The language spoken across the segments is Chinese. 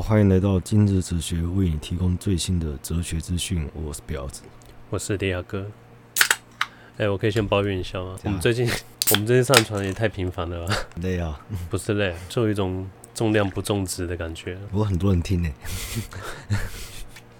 好，欢迎来到今日哲学，为你提供最新的哲学资讯。我是彪子，我是迪亚哥。哎、欸，我可以先抱怨一下吗？我们最近，我们最近上传也太频繁了吧？累啊？不是累，就有一种重量不重质的感觉。不过很多人听呢。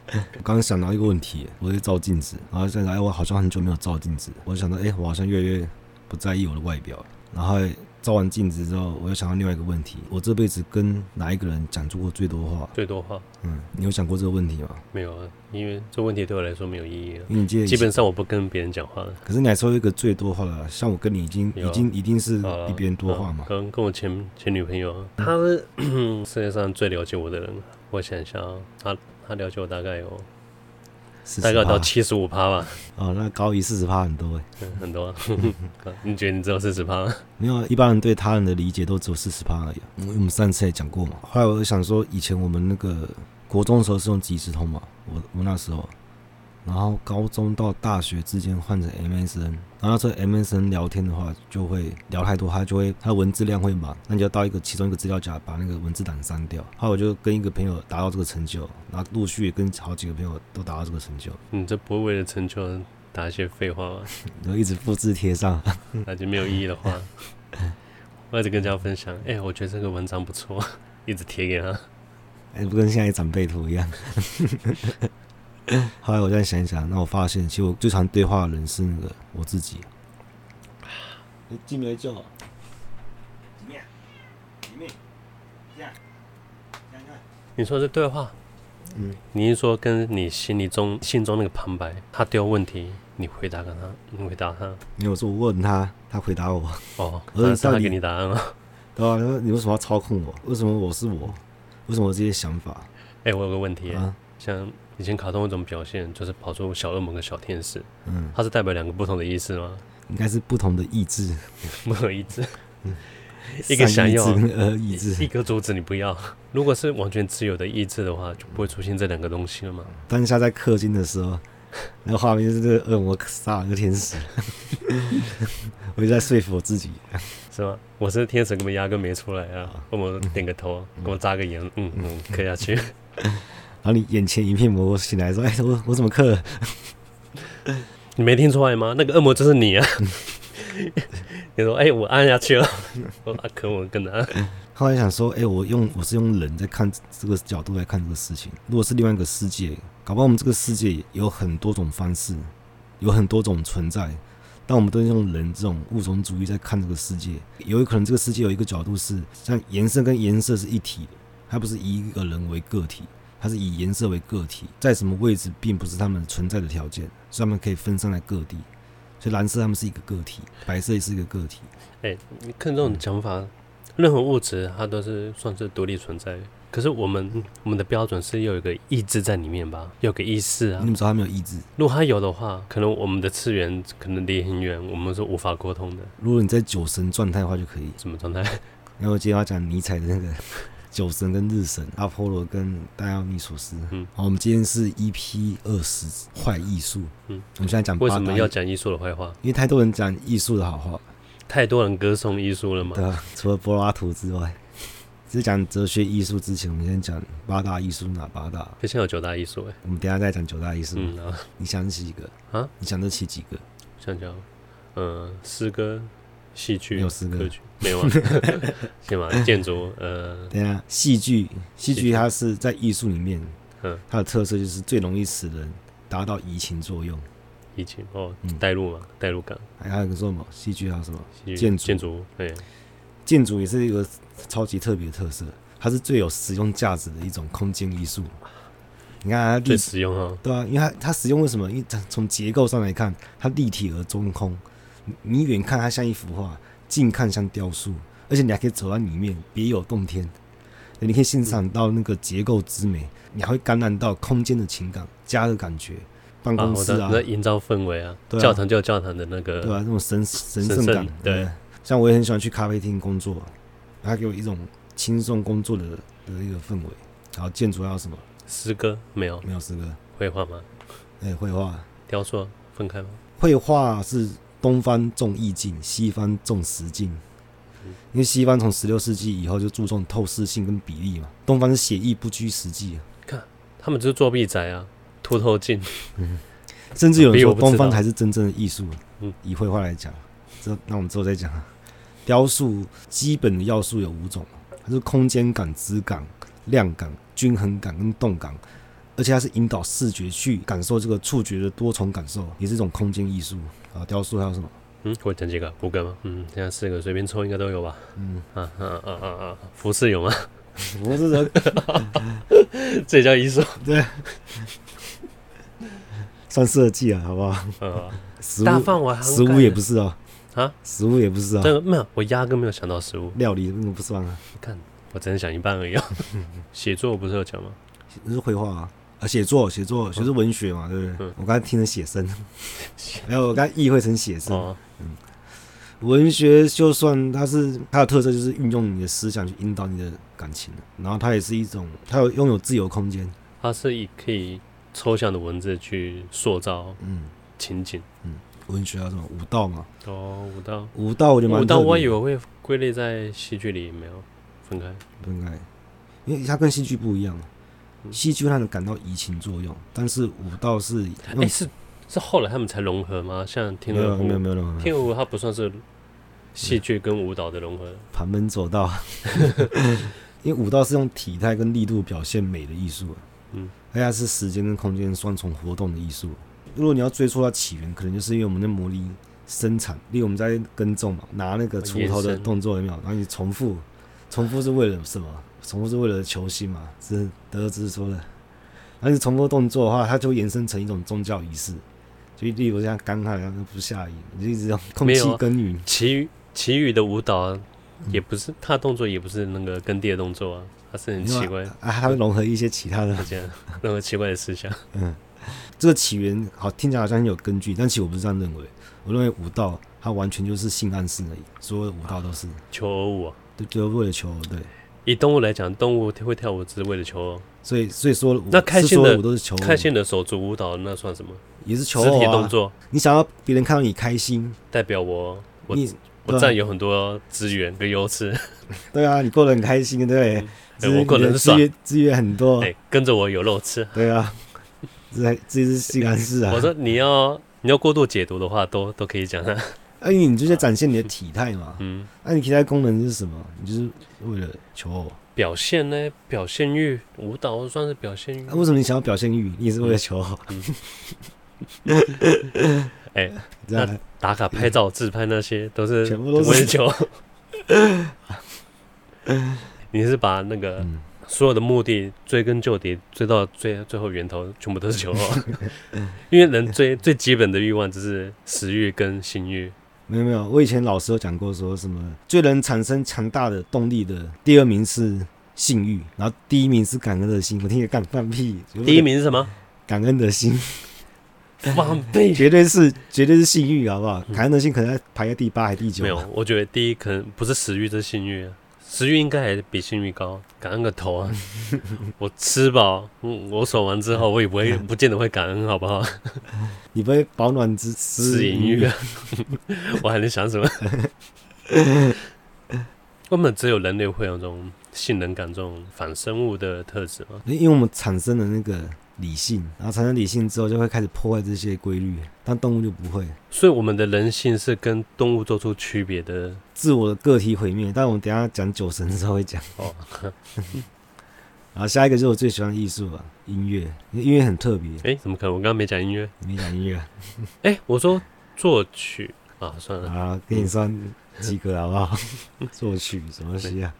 我 刚刚想到一个问题，我在照镜子，然后现在我好像很久没有照镜子，我就想到，哎、欸，我好像越来越不在意我的外表，然后。照完镜子之后，我又想到另外一个问题：我这辈子跟哪一个人讲出过最多话？最多话？嗯，你有想过这个问题吗？没有啊，因为这个问题对我来说没有意义啊。因为你基本上我不跟别人讲话了。可是你还说一个最多话了，像我跟你已经、啊、已经一定是比别人多话嘛？跟跟我前前女朋友，她是世界上最了解我的人。我想一下啊，她她了解我大概有。大概到七十五趴吧。哦，那高于四十趴很多哎、嗯，很多。你觉得你只有四十趴吗？没有，一般人对他人的理解都只有四十趴而已。因为我们上次也讲过嘛。后来我就想说，以前我们那个国中的时候是用即时通嘛，我我那时候。然后高中到大学之间换成 MSN，然后这 MSN 聊天的话就会聊太多，他就会他的文字量会满，那你就要到一个其中一个资料夹把那个文字档删掉。后来我就跟一个朋友达到这个成就，然后陆续也跟好几个朋友都达到这个成就。你这不会为了成就打一些废话吗？然后一直复制贴上，那就没有意义的话，我一直跟人家分享，哎、欸，我觉得这个文章不错，一直贴给他，哎、欸，不跟现在长辈图一样。后来我再想一想，那我发现，其实我最常对话的人是那个我自己。你进没叫？你说是对话？嗯，你是说跟你心里中心中那个旁白，他丢问题，你回答跟他，你回答他。没有说我问他，他回答我。哦，而是他给你答案了。对啊，你为什么要操控我？为什么我是我？为什么有这些想法？哎、欸，我有个问题啊，像。以前卡通一种表现就是跑出小恶魔跟小天使，嗯，它是代表两个不同的意思吗？应该是不同的意志，不同意志，嗯，一个想要，呃，意志，一个阻止你不要。如果是完全自由的意志的话，就不会出现这两个东西了嘛。当下在氪金的时候，那个画面就是这个恶魔杀了个天使，我就在说服我自己，是吗？我是天使，根本压根没出来啊！恶魔点个头，给我眨个眼，嗯嗯，磕下去。然后你眼前一片模糊，醒来说：“哎，我我怎么刻？你没听出来吗？那个恶魔就是你啊！” 你说：“哎，我按下去了。”我啊，可我跟他。后来想说：“哎，我用我是用人在看这个角度来看这个事情。如果是另外一个世界，搞不好我们这个世界有很多种方式，有很多种存在。但我们都是用人这种物种主义在看这个世界。有可能这个世界有一个角度是像颜色跟颜色是一体的，它不是以一个人为个体。”它是以颜色为个体，在什么位置并不是它们存在的条件，所以它们可以分散在各地。所以蓝色它们是一个个体，白色也是一个个体。哎、欸，你看这种讲法，任何物质它都是算是独立存在。可是我们我们的标准是有一个意志在里面吧，有个意识啊。你怎么知道它没有意志？如果它有的话，可能我们的次元可能离很远，我们是无法沟通的。如果你在酒神状态的话，就可以。什么状态？然后我今天要讲尼采的那个。酒神跟日神，阿波罗跟戴奥尼索斯。嗯，好，我们今天是 EP 二十坏艺术。嗯，我们现在讲为什么要讲艺术的坏话？因为太多人讲艺术的好话，太多人歌颂艺术了嘛。对啊，除了柏拉图之外，只是讲哲学艺术之前，我们先讲八大艺术哪八大？现在有九大艺术哎。我们等下再讲九大艺术。嗯啊，你想起几个啊？你想得起几个？想想，嗯，诗歌。戏剧没有四个，没有啊，行吧？建筑，呃，等下，戏剧，戏剧它是在艺术里面，嗯，它的特色就是最容易使人达到移情作用，移情哦，带入嘛，带入感。还还有个什么？戏剧还有什么？建筑建筑，对，建筑也是一个超级特别的特色，它是最有实用价值的一种空间艺术。你看它最实用哈，对啊，因为它它实用为什么？因为它从结构上来看，它立体而中空。你远看它像一幅画，近看像雕塑，而且你还可以走到里面，别有洞天。你可以欣赏到那个结构之美，你还会感染到空间的情感、家的感觉。办公室啊，营、啊、造氛围啊，啊，教堂就有教堂的那个，对啊，那种神神圣感。对，对，像我也很喜欢去咖啡厅工作，它给我一种轻松工作的的一个氛围。然后建筑还有什么？诗歌没有？没有诗歌。绘画吗？哎，绘画。雕塑分开吗？绘画是。东方重意境，西方重实境。因为西方从十六世纪以后就注重透视性跟比例嘛，东方是写意不拘实际。看他们就是作弊仔啊，凸透镜。嗯，甚至有人说东方才是真正的艺术。嗯，以绘画来讲，这那我们之后再讲。雕塑基本的要素有五种，它是空间感、质感、量感、均衡感跟动感，而且它是引导视觉去感受这个触觉的多重感受，也是一种空间艺术啊。雕塑还有什么？嗯，我讲几个，五个吗？嗯，现在四个随便抽应该都有吧？嗯，啊啊啊啊啊，服饰有吗？服饰人，这也叫艺术？对，算设计啊，好不好？呃，食物大食物也不是啊。啊，食物也不是啊。这个没有，我压根没有想到食物。料理那么不算啊。你看，我只能想一半而已。写作不是有讲吗？那是绘画啊。啊，写作，写作，写作文学嘛，对不对？嗯、我刚才听成写生，没有，我刚才意会成写生。哦、嗯，文学就算它是它的特色，就是运用你的思想去引导你的感情，然后它也是一种，它有拥有自由空间。它是以可以抽象的文字去塑造嗯情景嗯，文学啊什么武道嘛？哦，武道，武道我觉得蛮。武道我以为会归类在戏剧里，没有分开，分开，因为它跟戏剧不一样。戏剧让人感到移情作用，但是舞蹈是哎、欸、是是后来他们才融合吗？像天鹅湖没有没有融合，天鹅湖它不算是戏剧跟舞蹈的融合。旁门左道，因为舞蹈是用体态跟力度表现美的艺术，嗯，而且是时间跟空间双重活动的艺术。如果你要追溯它起源，可能就是因为我们的魔力生产，例如我们在耕种嘛，拿那个锄头的动作有没有？然后你重复，重复是为了什么？重复是为了求新嘛，是德兹说的。但是重复动作的话，它就会延伸成一种宗教仪式。就例如像干旱，然后不下雨，你就一直用空气耕耘。其余其余的舞蹈也不是，他、嗯、动作也不是那个耕地的动作啊，它是很奇怪啊，它会融合一些其他的这样任何奇怪的思想。嗯，这个起源好听起来好像很有根据，但其实我不是这样认为。我认为舞蹈它完全就是性暗示而已，所有的舞蹈都是求偶舞啊，对，就为了求偶，对。以动物来讲，动物会跳舞只是为了求偶，所以所以说那开心的舞都是求偶，开心的手足舞蹈那算什么？也是求偶啊，肢体动作。你想要别人看到你开心，代表我我我占有很多资源跟优势。对啊，你过得很开心，对不对？我过得很爽，资源很多，跟着我有肉吃。对啊，这这是性暗示啊。我说你要你要过度解读的话，都都可以讲的。哎，你就在展现你的体态嘛。嗯。那你体态功能是什么？你就是为了求偶。表现呢？表现欲，舞蹈算是表现欲。为什么你想要表现欲？你也是为了求偶。哎，那打卡、拍照、自拍那些，都是全部都是求。你是把那个所有的目的追根究底，追到最最后源头，全部都是求偶。因为人最最基本的欲望就是食欲跟性欲。没有没有，我以前老师有讲过，说什么最能产生强大的动力的第二名是性欲，然后第一名是感恩的心。我听你干放屁！第一名是什么？感恩的心。放屁！绝对是绝对是性欲，好不好？感恩的心可能排在第八还是第九？没有，我觉得第一可能不是食欲，这是性欲。食欲应该还比性欲高。感恩个头啊！我吃饱，嗯，我爽完之后，我也不会不见得会感恩，好不好？你不会保暖之思淫欲啊？我还能想什么？根本只有人类会有这种性能感、这种反生物的特质吗？因为我们产生了那个理性，然后产生理性之后，就会开始破坏这些规律，但动物就不会。所以我们的人性是跟动物做出区别的，自我的个体毁灭。但我们等一下讲酒神的时候会讲哦。然后下一个就是我最喜欢的艺术吧，音乐，音乐很特别。哎、欸，怎么可能？我刚刚没讲音乐，没讲音乐。哎、欸，我说作曲啊，算了啊，给你算及格好不好？作曲什么东西啊？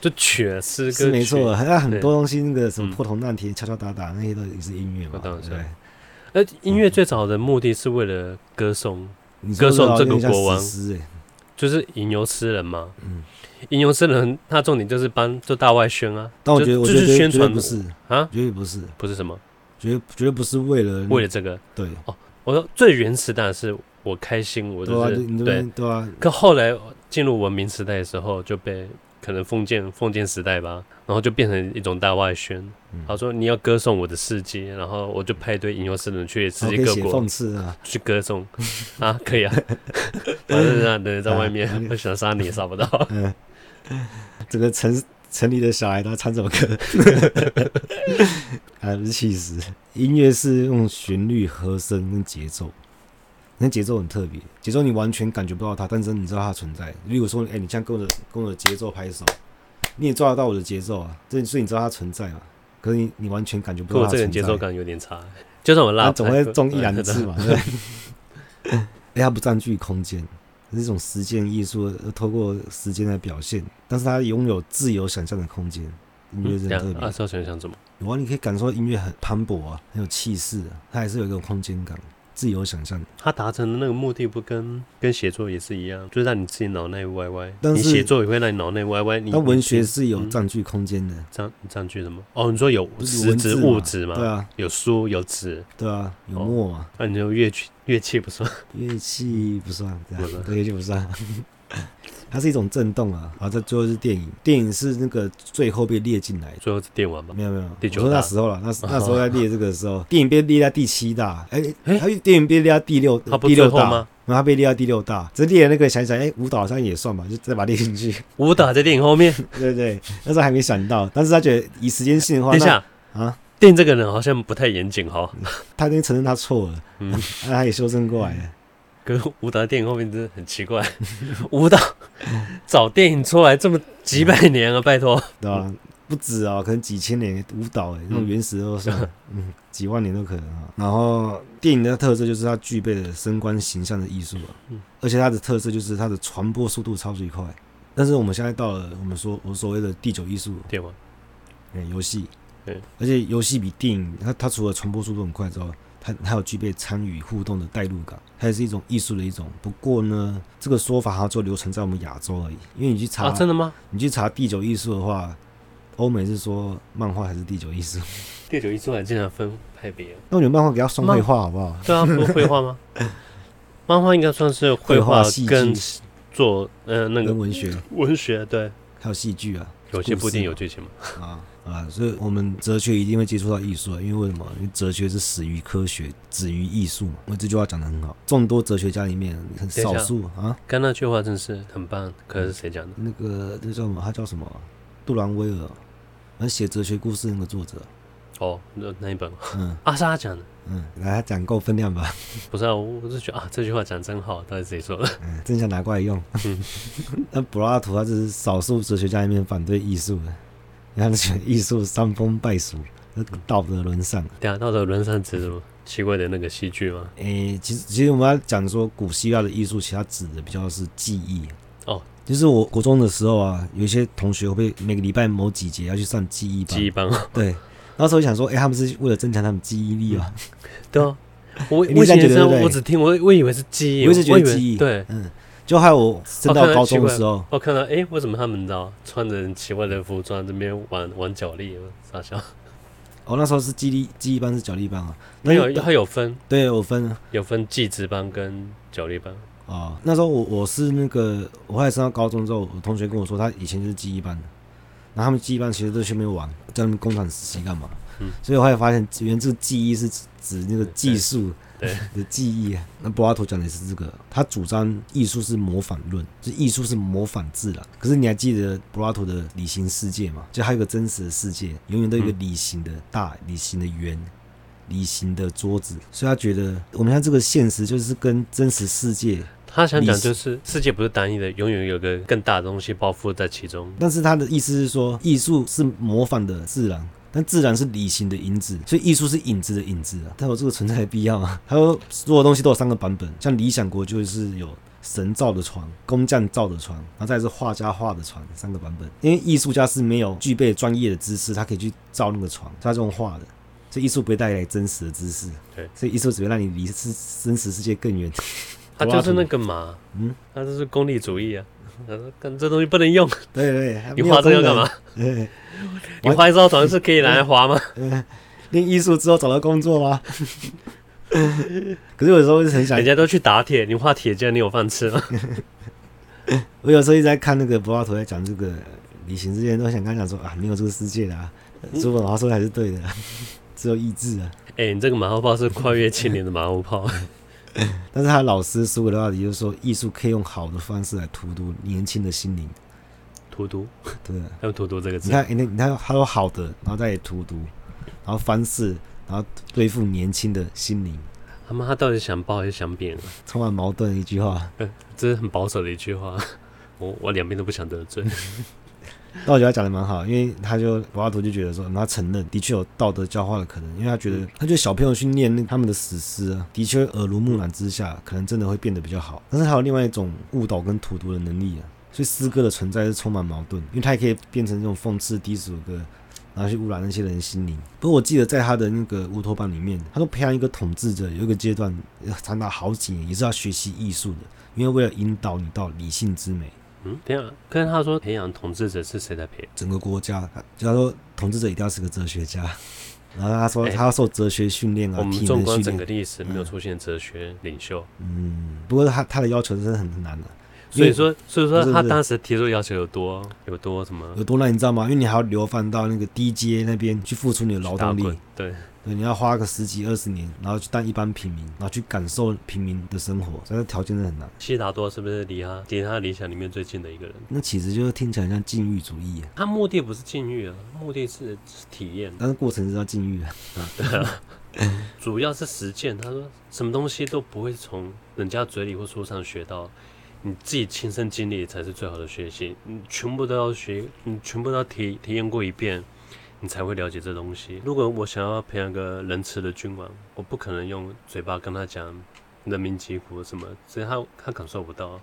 就曲诗歌是没错，还有很多东西，那个什么破铜烂铁、敲敲打打那些都也是音乐嘛。当然，对。而音乐最早的目的是为了歌颂，歌颂这个国王，就是吟游诗人嘛。嗯。吟游诗人，他重点就是帮做大外宣啊。但我觉得，我觉得宣传不是啊，绝对不是，不是什么，绝对绝对不是为了为了这个。对哦，我说最原始当然是我开心，我就是对对啊。可后来进入文明时代的时候，就被可能封建封建时代吧，然后就变成一种大外宣。嗯、他说你要歌颂我的世界，然后我就派一堆吟游诗人去世界各国讽刺啊，去歌颂 啊，可以啊，反正让人在外面，我想杀你也杀不到。嗯，这个城城里的小孩他唱这首歌？还不是气死！音乐是用旋律、和声跟节奏。那节奏很特别，节奏你完全感觉不到它，但是你知道它存在。如果说，哎、欸，你这样跟我的跟我的节奏拍手，你也抓得到我的节奏啊，这所以你知道它存在嘛？可是你你完全感觉不到它存在。这个节奏感有点差，就算我拉，总会中一两次嘛。对。哎，它不占据空间，是一种实践艺术，透过时间来表现，但是它拥有自由想象的空间。音乐真的特别。啊，想想怎么？有啊，你可以感受到音乐很磅礴啊，很有气势啊，它还是有一种空间感。自由想象，他达成的那个目的不跟跟写作也是一样，就让你自己脑内歪歪。但是你写作也会让你脑内歪歪。你但文学是有占据空间的，占占据什么？哦，你说有实质物质吗？对啊，有书有纸，对啊，有墨嘛？那、哦啊、你就乐器乐器不算，乐器不算，对啊，乐器不算。它是一种震动啊，然后在最后是电影，电影是那个最后被列进来，最后是电玩吧？没有没有，我说那时候了，那那时候在列这个时候，电影被列在第七大，哎哎，电影被列到第六，第六大。吗？然后他被列到第六大，这列那个想想，哎，舞蹈好像也算吧，就再把它列进去。舞蹈在电影后面，对对，那时候还没想到，但是他觉得以时间性的话，等一下。啊，电影这个人好像不太严谨哈，他已经承认他错了，嗯，那他也修正过来了。跟舞蹈电影后面真的很奇怪，舞蹈找电影出来这么几百年了，拜托，对吧？不止啊，可能几千年舞蹈哎，那种原始都是，嗯，几万年都可能啊。然后电影的特色就是它具备了升官形象的艺术啊，而且它的特色就是它的传播速度超级快。但是我们现在到了我们说我所谓的第九艺术，电玩，哎，游戏，对，而且游戏比电影它它除了传播速度很快之外，它还有具备参与互动的代入感，它也是一种艺术的一种。不过呢，这个说法它就流传在我们亚洲而已。因为你去查，真的吗？你去查第九艺术的话，欧美是说漫画还是第九艺术？第九艺术还经常分派别。那我觉得漫画给它双绘画好不好？对啊，不是绘画吗？漫画应该算是绘画跟做呃那个文学，文学对，还有戏剧啊，有些不一定有剧情嘛啊。啊，所以我们哲学一定会接触到艺术啊，因为为什么？因为哲学是始于科学，止于艺术嘛。我这句话讲的很好，众多哲学家里面很少数啊。刚那句话真是很棒，可是谁讲的？那个那叫什么？他叫什么？杜兰威尔，而写哲学故事那个作者。哦，那那一本？嗯，阿莎讲的。嗯，来，他讲够分量吧？不是啊，我我是觉得啊，这句话讲真好，到底谁说的？嗯，真想拿过来用。那柏拉图他只是少数哲学家里面反对艺术的。你看，选艺术伤风败俗，那道德沦丧。对啊，道德沦丧指什么？奇怪的那个戏剧吗？诶、欸，其实其实我们要讲说，古希腊的艺术，其实它指的比较是记忆。哦，就是我国中的时候啊，有一些同学会每个礼拜某几节要去上记忆班。记忆班。对，那时候想说，诶、欸，他们是为了增强他们记忆力啊。对啊，我我以前觉得，我只听我我以为是记忆，我一直觉得记忆。对，嗯。就害我升到高中的时候，我看到，哎、欸，为什么他们知道穿着奇怪的服装这边玩玩脚力？傻笑。哦，那时候是记忆力记忆班是脚力班啊？那有，它有分，对，有分啊，有分记职班跟脚力班。哦，那时候我我是那个，我后来升到高中之后，我同学跟我说，他以前就是记忆班的，然后他们基本上其实都去那边玩，在那边工厂实习干嘛？嗯，所以我后来发现，原来这个技艺是指那个技术。的记忆，那柏拉图讲的是这个，他主张艺术是模仿论，就艺术是模仿自然。可是你还记得柏拉图的理性世界吗？就还有个真实的世界，永远都有一个理性的大、理性的圆、理性的桌子。所以他觉得我们看这个现实就是跟真实世界，他想讲就是世界不是单一的，永远有个更大的东西包覆在其中。但是他的意思是说，艺术是模仿的自然。但自然是理性的影子，所以艺术是影子的影子啊，它有这个存在的必要啊？他说所有东西都有三个版本，像理想国就是有神造的床、工匠造的床，然后再是画家画的床，三个版本。因为艺术家是没有具备专业的知识，他可以去造那个床，他这种画的，所以艺术不会带来真实的知识。对，所以艺术只会让你离是真实世界更远。他就是那个嘛，嗯，他就是功利主义啊。他说：“跟这东西不能用。”对对，你画这个要干嘛？对，你画一艘船是可以拿来花吗？练艺术之后找到工作吗？可是有时候是很想，人家都去打铁，你画铁匠，你有饭吃吗？我有时候一直在看那个柏拉图在讲这个旅行之前都想跟他讲说啊，没有这个世界的啊，叔本华说的还是对的，只有意志啊。哎、欸，你这个马后炮是跨越千年的马后炮。但是他老师苏格拉底就是说，艺术可以用好的方式来荼毒年轻的心灵。荼毒？对，用荼毒这个字。你看，你你看，他说好的，然后再荼毒，然后方式，然后对付年轻的心灵。他妈，他到底想褒还是想贬？充满矛盾的一句话。这是很保守的一句话。我我两边都不想得罪。那我觉得他讲的蛮好，因为他就柏拉图就觉得说，他承认的确有道德教化的可能，因为他觉得，嗯、他觉得小朋友去念那他们的史诗啊，的确耳濡目染之下，可能真的会变得比较好。但是还有另外一种误导跟荼毒的能力啊，所以诗歌的存在是充满矛盾，因为它也可以变成这种讽刺低俗歌，然后去污染那些人的心灵。不过我记得在他的那个乌托邦里面，他说培养一个统治者有一个阶段长达好几年，也是要学习艺术的，因为为了引导你到理性之美。嗯，对啊。可是他说培养统治者是谁在培养？整个国家，就他说统治者一定要是个哲学家。然后他说他要受哲学训练啊，我们纵观整个历史，没有出现哲学领袖。嗯，不过他他的要求真的很难的。所以说，所以说他当时提出要求有多有多什么？有多难你知道吗？因为你还要流放到那个低阶那边去付出你的劳动力。对。对，你要花个十几二十年，然后去当一般平民，然后去感受平民的生活，这个条件是很难。悉达多是不是离他离他理想里面最近的一个人？那其实就是听起来像禁欲主义啊。他目的不是禁欲啊，目的是，是体验，但是过程是要禁欲啊。对啊，主要是实践。他说什么东西都不会从人家嘴里或书上学到，你自己亲身经历才是最好的学习。你全部都要学，你全部都要体体验过一遍。你才会了解这东西。如果我想要培养个仁慈的君王，我不可能用嘴巴跟他讲人民疾苦什么，所以他他感受不到。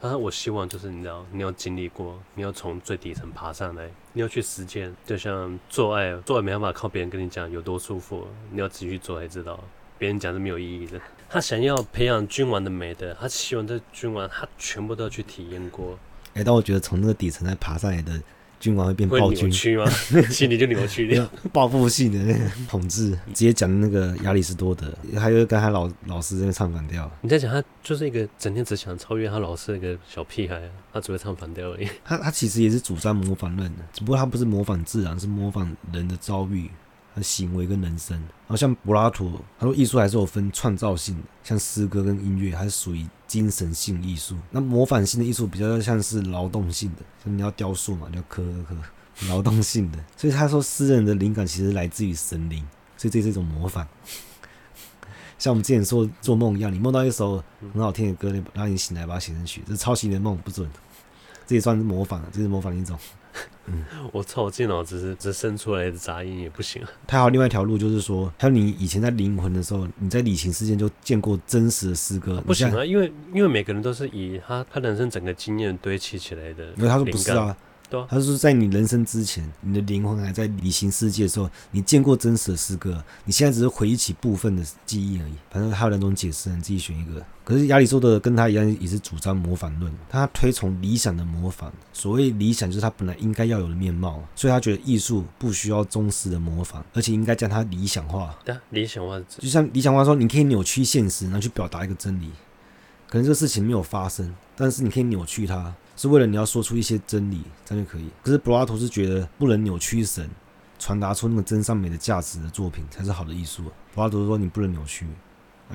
但是我希望就是你知道，你要经历过，你要从最底层爬上来，你要去实践。就像做爱，做爱没办法靠别人跟你讲有多舒服，你要自己去做才知道。别人讲是没有意义的。他想要培养君王的美德，他希望这君王他全部都要去体验过。哎、但我觉得从那个底层再爬上来的。君王会变暴君吗？心里就扭曲掉，报复性的那个统治。直接讲那个亚里士多德，还有跟他老老师在唱反调。你在讲他就是一个整天只想超越他老师的一个小屁孩，他只会唱反调而已。他他其实也是主张模仿论的，只不过他不是模仿自然，是模仿人的遭遇。行为跟人生，然后像柏拉图，他说艺术还是有分创造性的，像诗歌跟音乐还是属于精神性艺术。那模仿性的艺术比较像是劳动性的，像你要雕塑嘛，你要刻刻刻，劳动性的。所以他说诗人的灵感其实来自于神灵，所以这是一种模仿。像我们之前说做梦一样，你梦到一首很好听的歌，然后你醒来把它写成曲，这抄袭你的梦不准，这也算是模仿，这是模仿的一种。嗯，我操！我电脑只是只生出来的杂音也不行啊。他还有另外一条路，就是说，还有你以前在灵魂的时候，你在理情事件就见过真实的诗歌。不行啊，因为因为每个人都是以他他人生整个经验堆砌起来的。因为他说不是啊。他说，在你人生之前，你的灵魂还在理性世界的时候，你见过真实的诗歌。你现在只是回忆起部分的记忆而已。反正还有两种解释，你自己选一个。可是亚里士多德跟他一样，也是主张模仿论。他推崇理想的模仿。所谓理想，就是他本来应该要有的面貌。所以他觉得艺术不需要忠实的模仿，而且应该将它理想化。对，理想化就像理想化说，你可以扭曲现实，然后去表达一个真理。可能这个事情没有发生，但是你可以扭曲它。是为了你要说出一些真理，这样就可以。可是柏拉图是觉得不能扭曲神，传达出那个真善美的价值的作品才是好的艺术。柏拉图说你不能扭曲，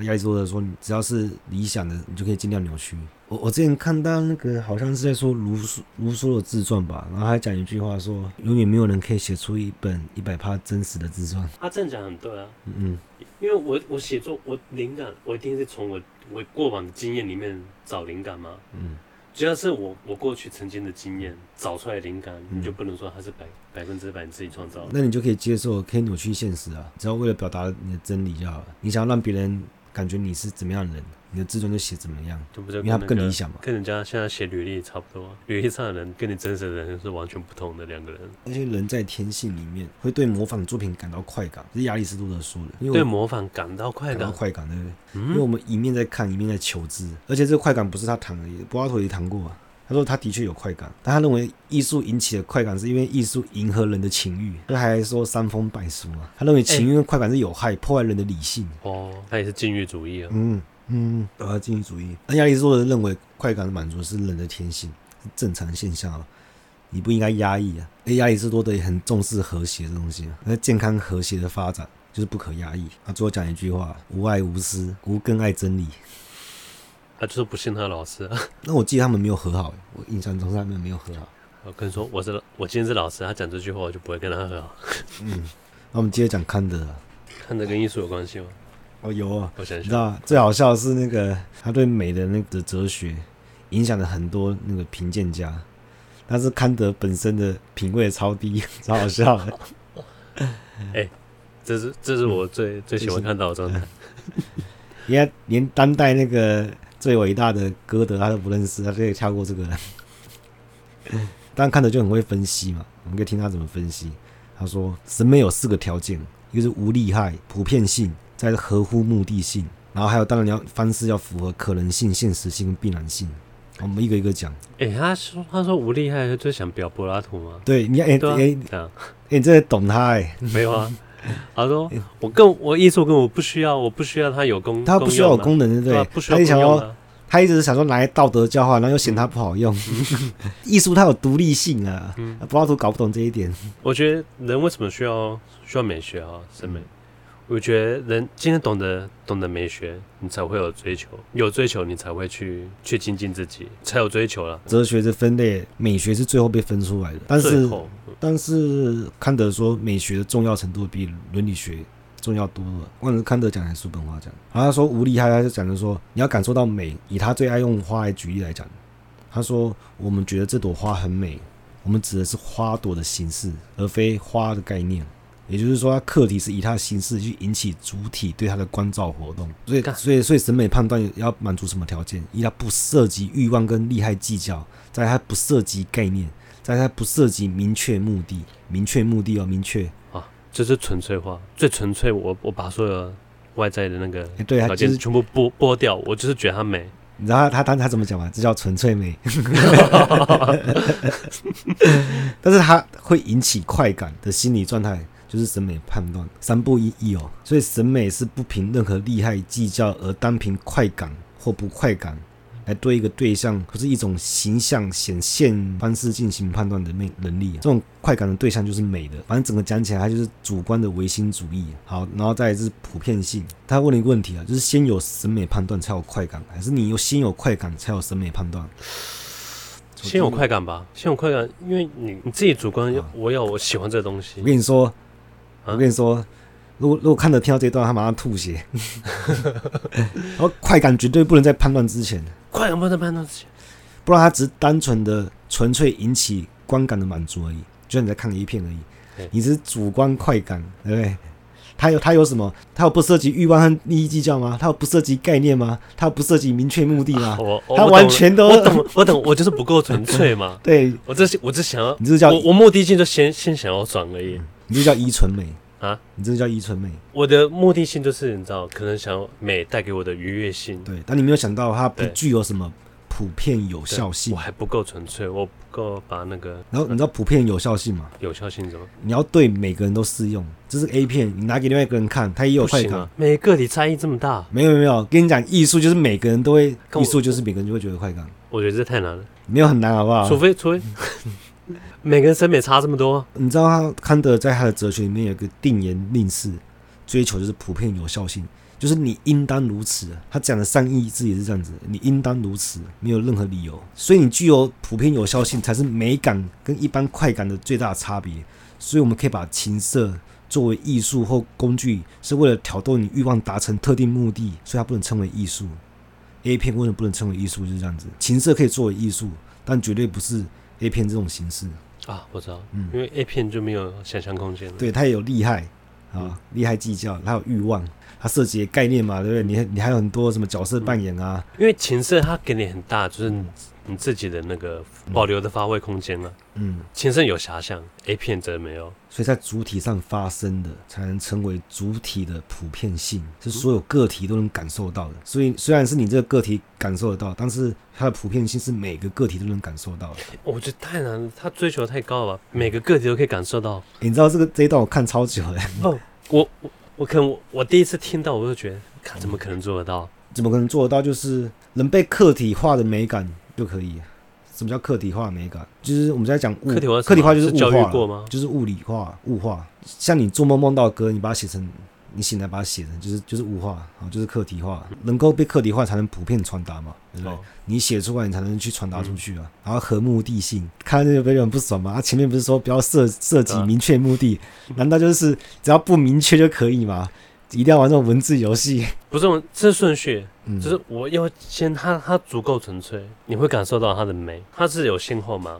亚里士多德说你只要是理想的，你就可以尽量扭曲。我我之前看到那个好像是在说卢梭卢梭的自传吧，然后还讲一句话说，永远没有人可以写出一本一百趴真实的自传。他这样讲很对啊，嗯，因为我我写作我灵感我一定是从我我过往的经验里面找灵感嘛，嗯。只要是我我过去曾经的经验找出来灵感，你就不能说它是百百分之百你自己创造。那你就可以接受，可以扭曲现实啊，只要为了表达你的真理就好了。你想要让别人感觉你是怎么样的人？你的自尊就写怎么样，就不就因为他更理想嘛。跟人家现在写履历差不多，履历上的人跟你真实的人是完全不同的两个人。而且人在天性里面会对模仿作品感到快感，这是亚里士多德说的。因为对模仿感到快感，感到快感对不对？嗯、因为我们一面在看，一面在求知，而且这个快感不是他谈而已，柏拉图也谈过啊。他说他的确有快感，但他认为艺术引起的快感是因为艺术迎合人的情欲。他还说三风败俗啊，他认为情欲跟快感是有害，欸、破坏人的理性。哦，他也是禁欲主义啊。嗯嗯，呃，禁欲主义。那亚里士多德认为快感的满足是人的天性，是正常现象啊。你不应该压抑啊。哎，亚里士多德也很重视和谐的东西啊，那健康和谐的发展就是不可压抑。他最后讲一句话：无爱无私，无更爱真理。他就是不信他的老师啊。那我记得他们没有和好，我印象中他们没有和好。我跟你说，我是我今天是老师，他讲这句话，我就不会跟他和好。嗯，那我们接着讲康德。康德跟艺术有关系吗？哦，有啊。我想想，你知道最好笑的是那个他对美的那个哲学影响了很多那个评鉴家，但是康德本身的品味超低，超好笑的。哎、欸，这是这是我最、嗯、最喜欢看到的状态。你看、连当代那个最伟大的歌德他都不认识，他可以跳过这个。但看着就很会分析嘛，我们可以听他怎么分析。他说，审美有四个条件，一个是无利害、普遍性，再是合乎目的性，然后还有当然你要方式要符合可能性、现实性跟必然性。我们一个一个讲。哎、欸，他说他说无利害，就想表柏拉图吗？对，你哎哎，哎、啊，你真的懂他哎？没有啊。他说我更我艺术跟我不需要，我不需要它有功，它不需要有功能，对不对？对不需要。他一直是想说拿来道德教化，然后又嫌它不好用。艺术它有独立性啊，柏拉图搞不懂这一点。我觉得人为什么需要需要美学啊？审美？我觉得人今天懂得懂得美学，你才会有追求，有追求你才会去去精进自己，才有追求了。哲学是分类，美学是最后被分出来的，但是但是康德说美学的重要程度比伦理学。重要多了。忘了康德讲还是叔本华讲？然后他说无利害，他就讲的说你要感受到美。以他最爱用花来举例来讲，他说我们觉得这朵花很美，我们指的是花朵的形式，而非花的概念。也就是说，他课题是以他的形式去引起主体对他的关照活动。所以，所以，所以审美判断要满足什么条件？一，它不涉及欲望跟利害计较；再，它不涉及概念；再，它不涉及明确目的。明确目的要明确。啊，这是纯粹化，最纯粹。我我把所有外在的那个对条件对全部剥剥掉，我就是觉得它美。你知道他他他他怎么讲吗？这叫纯粹美。但是它会引起快感的心理状态，就是审美判断。三不一意哦，所以审美是不凭任何利害计较，而单凭快感或不快感。来对一个对象，不是一种形象显现方式进行判断的能能力。这种快感的对象就是美的。反正整个讲起来，它就是主观的唯心主义。好，然后再来是普遍性。他问了一个问题啊，就是先有审美判断才有快感，还是你有先有快感才有审美判断？先有快感吧，先有快感，因为你你自己主观，我要我喜欢这个东西。我跟你说，我跟你说。如果如果看着听到这一段，他马上吐血。然后快感绝对不能在判断之前，快感不能在判断之前，不然他只是单纯的纯粹引起观感的满足而已，就像你在看一片而已。你只是主观快感，对不对？他有他有什么？他有不涉及欲望和利益计较吗？他有不涉及概念吗？他有不涉及明确目的吗？啊、我我他完全都我懂，我懂，我就是不够纯粹嘛。对，我这我只想要，你这叫我我目的性就先先想要转而已，嗯、你这叫依纯美。啊，你这个叫依存美。我的目的性就是你知道，可能想要美带给我的愉悦性。对，但你没有想到它不具有什么普遍有效性。我还不够纯粹，我不够把那个。然后你知道普遍有效性吗？有效性怎么？你要对每个人都适用。这是 A 片，你拿给另外一个人看，他也有快感。每个个体差异这么大？没有没有，跟你讲，艺术就是每个人都会，艺术就是每个人就会觉得快感。我觉得这太难了。没有很难，好不好？除非除非。每个人审美差这么多，你知道他康德在他的哲学里面有个定言令式，追求就是普遍有效性，就是你应当如此。他讲的善意字也是这样子，你应当如此，没有任何理由。所以你具有普遍有效性，才是美感跟一般快感的最大差别。所以我们可以把情色作为艺术或工具，是为了挑逗你欲望，达成特定目的，所以它不能称为艺术。A 片为什么不能称为艺术？就是这样子，情色可以作为艺术，但绝对不是 A 片这种形式。啊，我知道，嗯，因为 A 片就没有想象空间了。对，它也有利害啊，利害计较，它有欲望，它涉及的概念嘛，对不对？你你还有很多什么角色扮演啊？因为情色它给你很大，就是。你自己的那个保留的发挥空间了。嗯，情色有遐想，A 片则没有，所以在主体上发生的才能成为主体的普遍性，是所有个体都能感受到的。所以虽然是你这个个体感受得到，但是它的普遍性是每个个体都能感受到的。我觉得太难了，他追求太高了吧？每个个体都可以感受到。你知道这个这一段我看超久了。哦，我我我可能我，我第一次听到，我就觉得，看怎么可能做得到？怎么可能做得到？就是能被客体化的美感。就可以，什么叫客体化美感？就是我们在讲物客体化，客体化就是物教育化过吗？就是物理化、物化。像你做梦梦到歌，你把它写成，你醒来把它写成，就是就是物化啊，就是客体化，能够被客体化才能普遍传达嘛，对不对？哦、你写出来，你才能去传达出去啊。嗯、然后和目的性，看到这个有点不爽嘛？他前面不是说不要设设计明确目的，啊、难道就是只要不明确就可以吗？一定要玩这种文字游戏？不是，这顺序，嗯、就是我要先它，它足够纯粹，你会感受到它的美，它是有先后吗？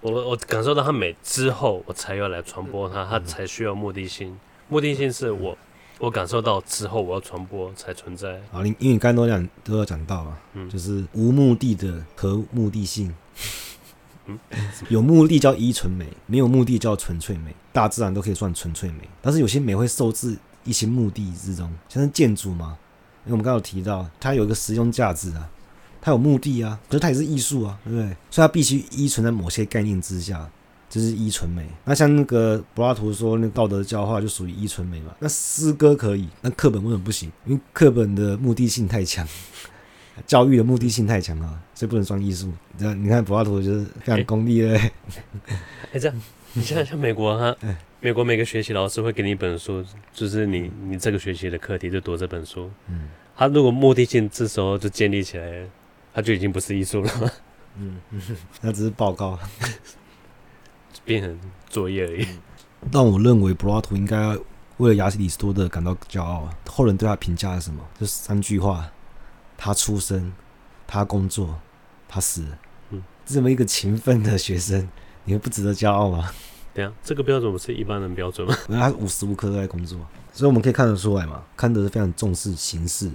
我我感受到它美之后，我才要来传播它，它才需要目的性。目的性是我我感受到之后，我要传播才存在。啊，你因为你刚刚都讲都要讲到啊，嗯、就是无目的的和目的性。嗯，有目的叫依存美，没有目的叫纯粹美。大自然都可以算纯粹美，但是有些美会受制。一些目的之中，像是建筑嘛，因为我们刚刚有提到，它有一个实用价值啊，它有目的啊，可是它也是艺术啊，对不对？所以它必须依存在某些概念之下，这、就是依纯美。那像那个柏拉图说，那道德教化就属于依纯美嘛。那诗歌可以，那课本为什么不行？因为课本的目的性太强，教育的目的性太强啊，所以不能算艺术。你看柏拉图就是非常功利的。哎、欸，这样你像像美国哈。美国每个学期老师会给你一本书，就是你你这个学期的课题就读这本书。嗯，他如果目的性这时候就建立起来，他就已经不是艺术了。嗯，那只是报告，变成作业而已。但我认为柏拉图应该为了亚里士多德感到骄傲。后人对他评价是什么？就三句话：他出生，他工作，他死。嗯，这么一个勤奋的学生，你会不值得骄傲吗？对啊，这个标准不是一般人标准吗？因为他无时无刻都在工作，所以我们可以看得出来嘛，康德是非常重视形式，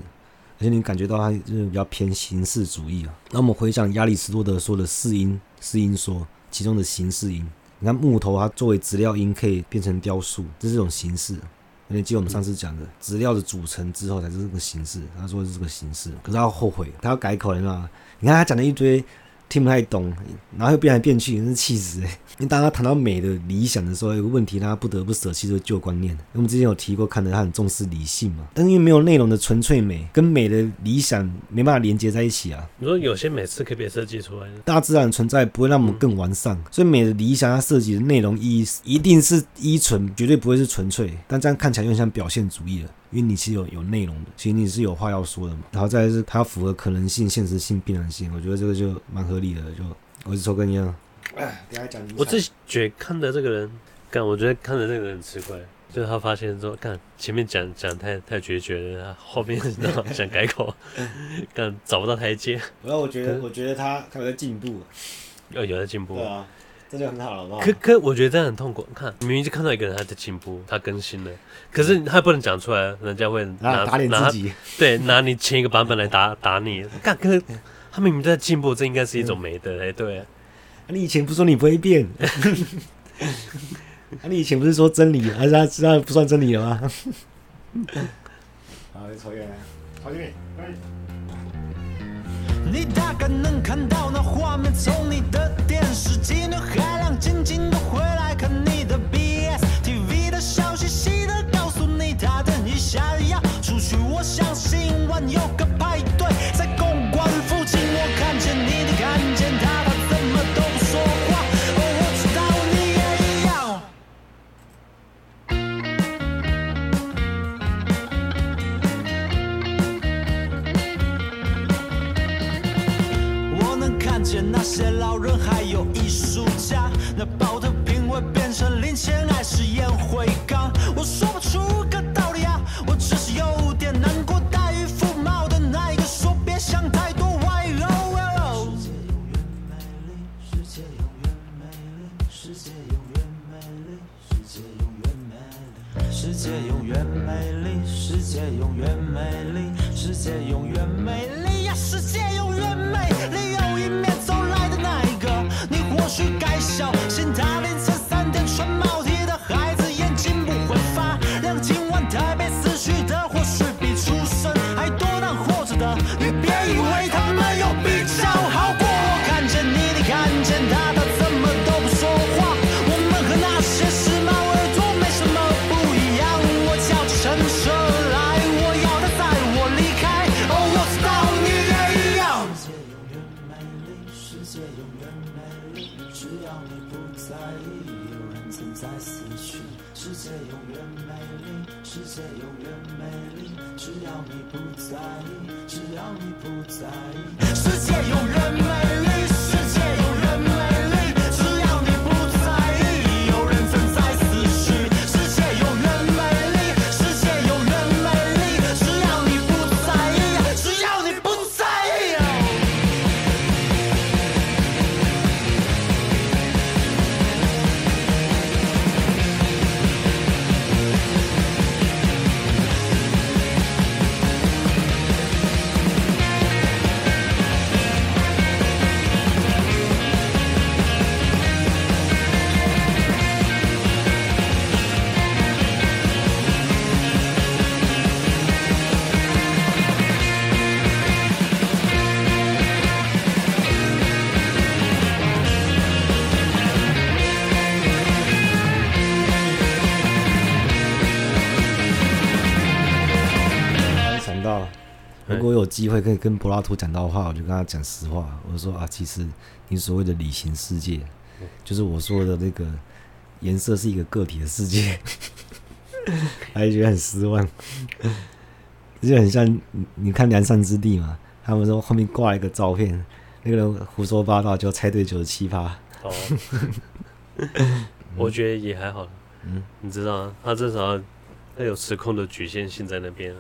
而且你感觉到他就是比较偏形式主义啊。那我们回想亚里士多德说的四因，四因说其中的形式因，你看木头它作为资料因可以变成雕塑，这是一种形式。你记我们上次讲的资料的组成之后才是这个形式，他说是这个形式，可是他后悔，他要改口了？你看他讲了一堆。听不太懂，然后又变来变去，真是气死哎！因为当他谈到美的理想的时候，有个问题，他不得不舍弃这个旧观念。我们之前有提过，看得他很重视理性嘛，但是因为没有内容的纯粹美，跟美的理想没办法连接在一起啊。你说有些美是可以被设计出来的，大自然存在不会让我们更完善，嗯、所以美的理想它设计的内容意义一定是依存，绝对不会是纯粹。但这样看起来又像表现主义了。因为你是有有内容的，其实你是有话要说的嘛。然后再是它符合可能性、现实性、必然性，我觉得这个就蛮合理的。就我是抽根烟。哎，等下讲。我自己觉得看的这个人，干，我觉得看的这个人很奇怪，就是他发现说，干前面讲讲太太决绝了，后面想改口，干找不到台阶。然 后我觉得，我觉得他他有在进步，要有在进步。对啊。这就很好了嘛，可可我觉得这样很痛苦。看，明明就看到一个人他在进步，他更新了，可是他不能讲出来，人家会拿打脸自己，对，拿你前一个版本来打打你。干，可是他明明在进步，这应该是一种美德，哎，对。你以前不说你不会变？你以前不是说真理，还是他知道不算真理了吗？好，抽烟，抽烟，你大概能看到那画面，从你的电视机那海量静静的回来看你的见他的，机会可以跟柏拉图讲到话，我就跟他讲实话。我说啊，其实你所谓的理性世界，就是我说的那个颜色是一个个体的世界，他就觉得很失望。就很像你看《良善之地》嘛，他们说后面挂一个照片，那个人胡说八道就猜对九十七趴。哦，我觉得也还好。嗯，你知道他至少他有时空的局限性在那边。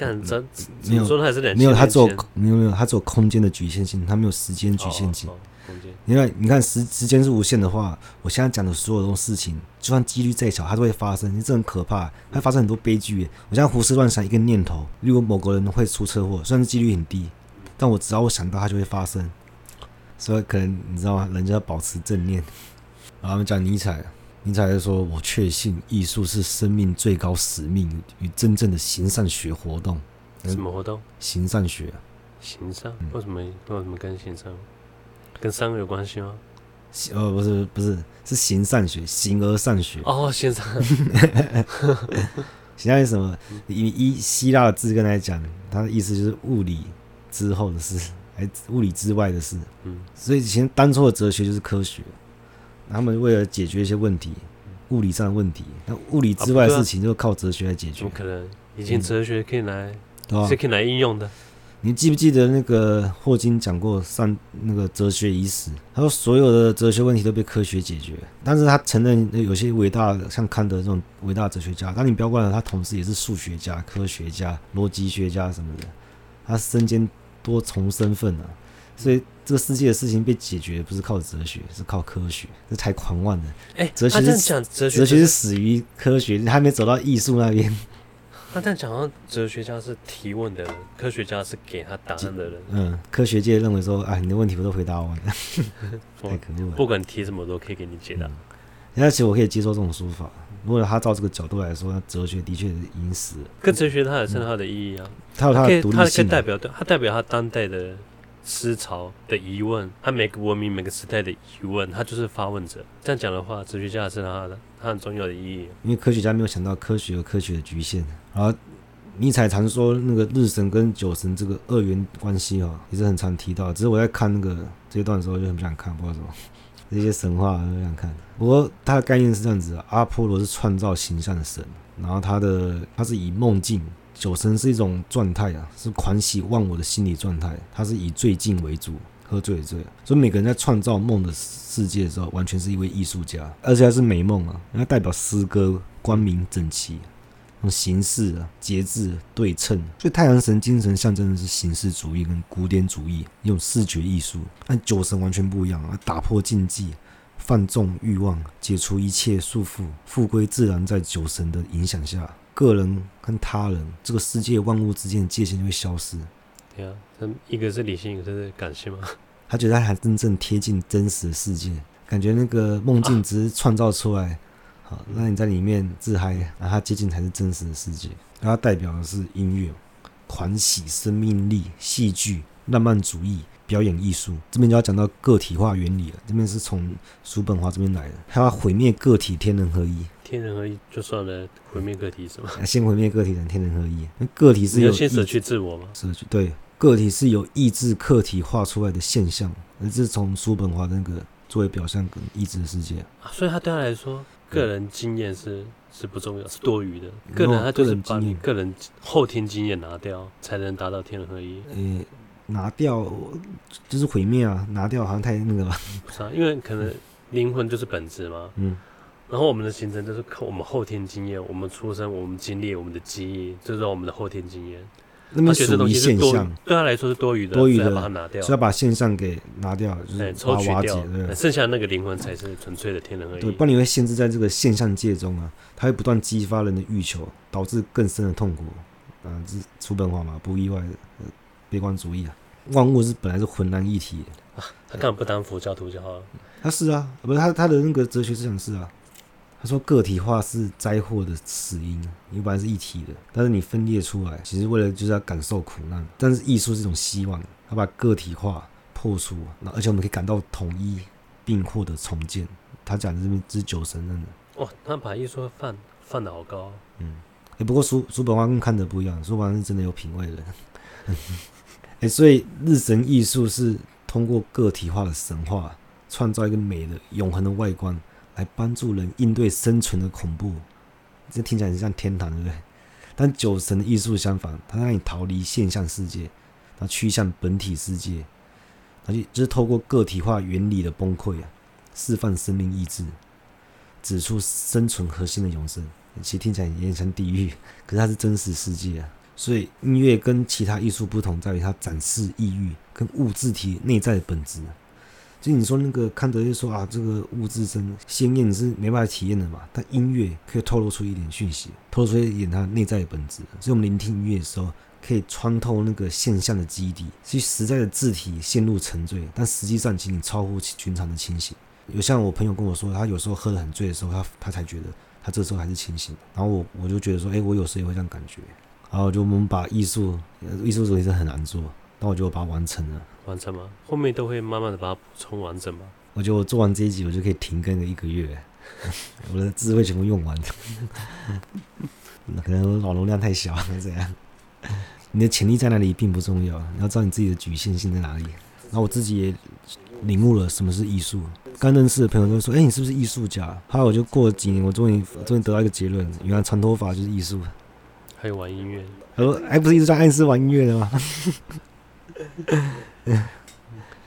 看，真没有说他还是没有，他只有没有没有，他只有空间的局限性，他没有时间局限性。因为你看时时间是无限的话，我现在讲的所有这种事情，就算几率再小，它都会发生。你这很可怕，它发生很多悲剧。我现在胡思乱想一个念头，如果某个人会出车祸，虽然几率很低，但我只要我想到，它就会发生。所以可能你知道吗？人家要保持正念。然后我们讲尼采。尼采说：“我确信艺术是生命最高使命与真正的行善学活动。什么活动？行善学。行善？为什么？为什么跟行善？跟善有关系吗？呃，不是，不是，是行善学，行而善学。哦，行善。行善是什么？以以希腊的字根来讲，它的意思就是物理之后的事，还物理之外的事。嗯，所以以前当初的哲学就是科学。”他们为了解决一些问题，物理上的问题，那物理之外的事情就靠哲学来解决。怎么可能？以前哲学可以来，嗯、是可以来应用的。你记不记得那个霍金讲过上那个哲学已死？他说所有的哲学问题都被科学解决，但是他承认有些伟大的像康德这种伟大哲学家，但你不要忘了，他同时也是数学家、科学家、逻辑学家什么的，他身兼多重身份啊。所以这个世界的事情被解决，不是靠哲学，是靠科学，这太狂妄了。哎、欸，哲学是讲哲学，哲学是死于科学，你还没走到艺术那边。那但讲到哲学家是提问的人，科学家是给他答案的人。嗯，科学界认为说，啊，你的问题我都回答完了，太可恶了。不管提什么，都可以给你解答。那、嗯、其实我可以接受这种说法。如果他照这个角度来说，那哲学的确已经死了。可哲学它也是它的意义啊，它、嗯、有它的独立性、啊。它代表它代表它当代的。思潮的疑问，他每个文明、每个时代的疑问，他就是发问者。这样讲的话，哲学家是他的，他很重要的意义。因为科学家没有想到科学和科学的局限。然后尼采常说那个日神跟酒神这个二元关系哈，也是很常提到。只是我在看那个这一段的时候就很不想看，不知道什么 这些神话很想看。不过他的概念是这样子的：阿波罗是创造形象的神，然后他的他是以梦境。酒神是一种状态啊，是狂喜忘我的心理状态。它是以醉境为主，喝醉的醉。所以每个人在创造梦的世界的时候，完全是一位艺术家，而且还是美梦啊。它代表诗歌、光明、整齐，形式啊、节制、对称。所以太阳神精神象征的是形式主义跟古典主义，一种视觉艺术。但酒神完全不一样啊，打破禁忌，放纵欲望，解除一切束缚，复归自然，在酒神的影响下。个人跟他人，这个世界万物之间的界限就会消失。对啊，他一个是理性，一个是感性嘛。他觉得他还真正贴近真实的世界，感觉那个梦境只是创造出来，啊、好那你在里面自嗨，然后他接近才是真实的世界。然后代表的是音乐、狂喜、生命力、戏剧、浪漫主义、表演艺术。这边就要讲到个体化原理了。这边是从叔本华这边来的，他要毁灭个体，天人合一。天人合一就算了，毁灭个体是吗？先毁灭个体，等天人合一。那个体是有先舍去自我吗？舍去对，个体是有意志客体化出来的现象，而是从叔本华那个作为表象跟意志的世界。所以他对他来说，个人经验是是不重要，是多余的。个人他就是把你个人后天经验拿掉，才能达到天人合一。呃，拿掉就是毁灭啊，拿掉好像太那个了？不是啊，因为可能灵魂就是本质嘛。嗯。然后我们的形成就是靠我们后天经验，我们出生，我们经历，我们的记忆，就是我们的后天经验。那么属于现象，对他来说是多余的，多余的，把它拿掉，所以要把现象给拿掉，就是抽取掉，对，剩下那个灵魂才是纯粹的天人合一。对，不然你会限制在这个现象界中啊，它会不断激发人的欲求，导致更深的痛苦。啊，这是叔本华嘛，不意外的，悲观主义啊，万物是本来是浑然一体啊，他干嘛不当佛教徒就好了？他是啊，不是他他的那个哲学思想是啊。他说：“个体化是灾祸的死因。你本来是一体的，但是你分裂出来，其实为了就是要感受苦难。但是艺术是一种希望，他把个体化破除，那而且我们可以感到统一，并获得重建。他讲的这边是酒神论的。哇，他把艺术放放的好高。嗯，哎、欸，不过叔叔本华跟看的不一样，叔本华是真的有品味的。哎、所以日神艺术是通过个体化的神话，创造一个美的永恒的外观。”来帮助人应对生存的恐怖，这听起来很像天堂，对不对？但酒神的艺术相反，它让你逃离现象世界，它趋向本体世界，它就就是透过个体化原理的崩溃啊，释放生命意志，指出生存核心的永生。其实听起来有点像地狱，可是它是真实世界啊。所以音乐跟其他艺术不同，在于它展示意欲跟物质体内在的本质。就你说那个康德就说啊，这个物质生鲜艳是没办法体验的嘛，但音乐可以透露出一点讯息，透露出一点它内在的本质。所以我们聆听音乐的时候，可以穿透那个现象的基底，去实在的字体陷入沉醉，但实际上仅仅超乎寻常的清醒。有像我朋友跟我说，他有时候喝得很醉的时候，他他才觉得他这时候还是清醒。然后我我就觉得说，哎，我有时候也会这样感觉。然后就我们把艺术，艺术主题是很难做，但我就把它完成了。完成吗？后面都会慢慢的把它补充完整吗？我觉得我做完这一集，我就可以停更个一个月，我的智慧全部用完。可能脑容量太小，还是怎样？你的潜力在哪里并不重要，你要知道你自己的局限性在哪里。然后我自己也领悟了什么是艺术。刚认识的朋友都说：“哎、欸，你是不是艺术家？”后来我就过了几年，我终于终于得到一个结论：原来长头发就是艺术。还有玩音乐？他说：“还不是一直在暗示玩音乐的吗？”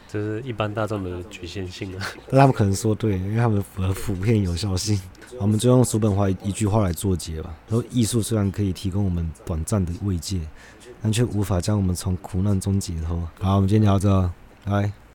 这是一般大众的局限性啊，但他们可能说对，因为他们符合普遍有效性。我们就用叔本华一句话来作结吧：说艺术虽然可以提供我们短暂的慰藉，但却无法将我们从苦难中解脱。好，我们今天聊到这，拜。